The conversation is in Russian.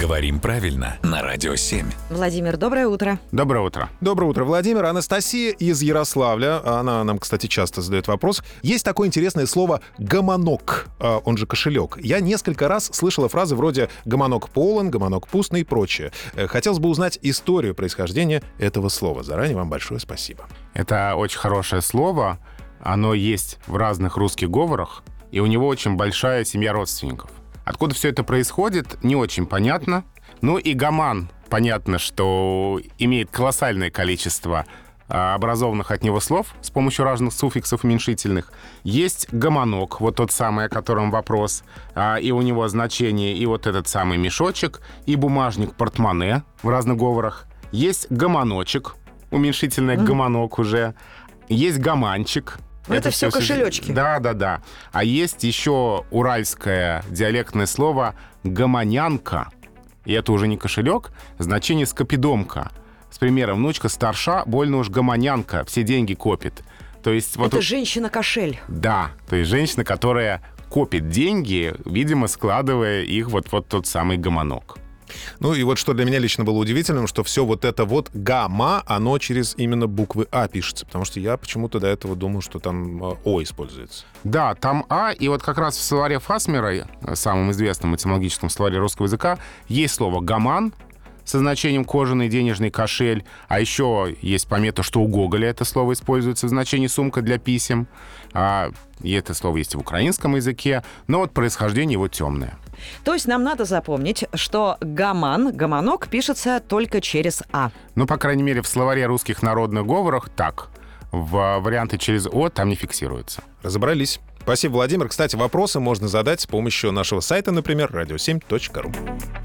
Говорим правильно на Радио 7. Владимир, доброе утро. Доброе утро. Доброе утро, Владимир. Анастасия из Ярославля. Она нам, кстати, часто задает вопрос. Есть такое интересное слово «гомонок», а, он же кошелек. Я несколько раз слышала фразы вроде «гомонок полон», «гомонок пустный» и прочее. Э, Хотелось бы узнать историю происхождения этого слова. Заранее вам большое спасибо. Это очень хорошее слово. Оно есть в разных русских говорах, и у него очень большая семья родственников. Откуда все это происходит, не очень понятно. Ну и гаман, понятно, что имеет колоссальное количество а, образованных от него слов с помощью разных суффиксов уменьшительных. Есть гомонок, вот тот самый, о котором вопрос, а, и у него значение, и вот этот самый мешочек, и бумажник портмоне в разных говорах. Есть гомоночек, уменьшительное гомонок уже. Есть гаманчик, Ну, это всё сюжет- кошелечки. Да, да, да. А есть еще уральское диалектное слово гомонянка. И это уже не кошелек, значение скопидомка. С примером, внучка старша, больно уж гомонянка, все деньги копит. То есть вот это женщина-кошель. да, то есть женщина, которая копит деньги, видимо, складывая их вот вот тот самый гомонок. Ну и вот что для меня лично было удивительным, что все вот это вот гамма, оно через именно буквы А пишется. Потому что я почему-то до этого думал, что там э, О используется. Да, там А, и вот как раз в словаре Фасмера, э, самом известном этимологическом словаре русского языка, есть слово «гаман», со значением кожаный денежный кошель, а еще есть помета, что у Гоголя это слово используется в значении сумка для писем, а, и это слово есть и в украинском языке, но вот происхождение его темное. То есть нам надо запомнить, что гаман, гомонок пишется только через А. Ну, по крайней мере, в словаре русских народных говорах так. В варианты через О там не фиксируются. Разобрались. Спасибо, Владимир. Кстати, вопросы можно задать с помощью нашего сайта, например, radio7.ru.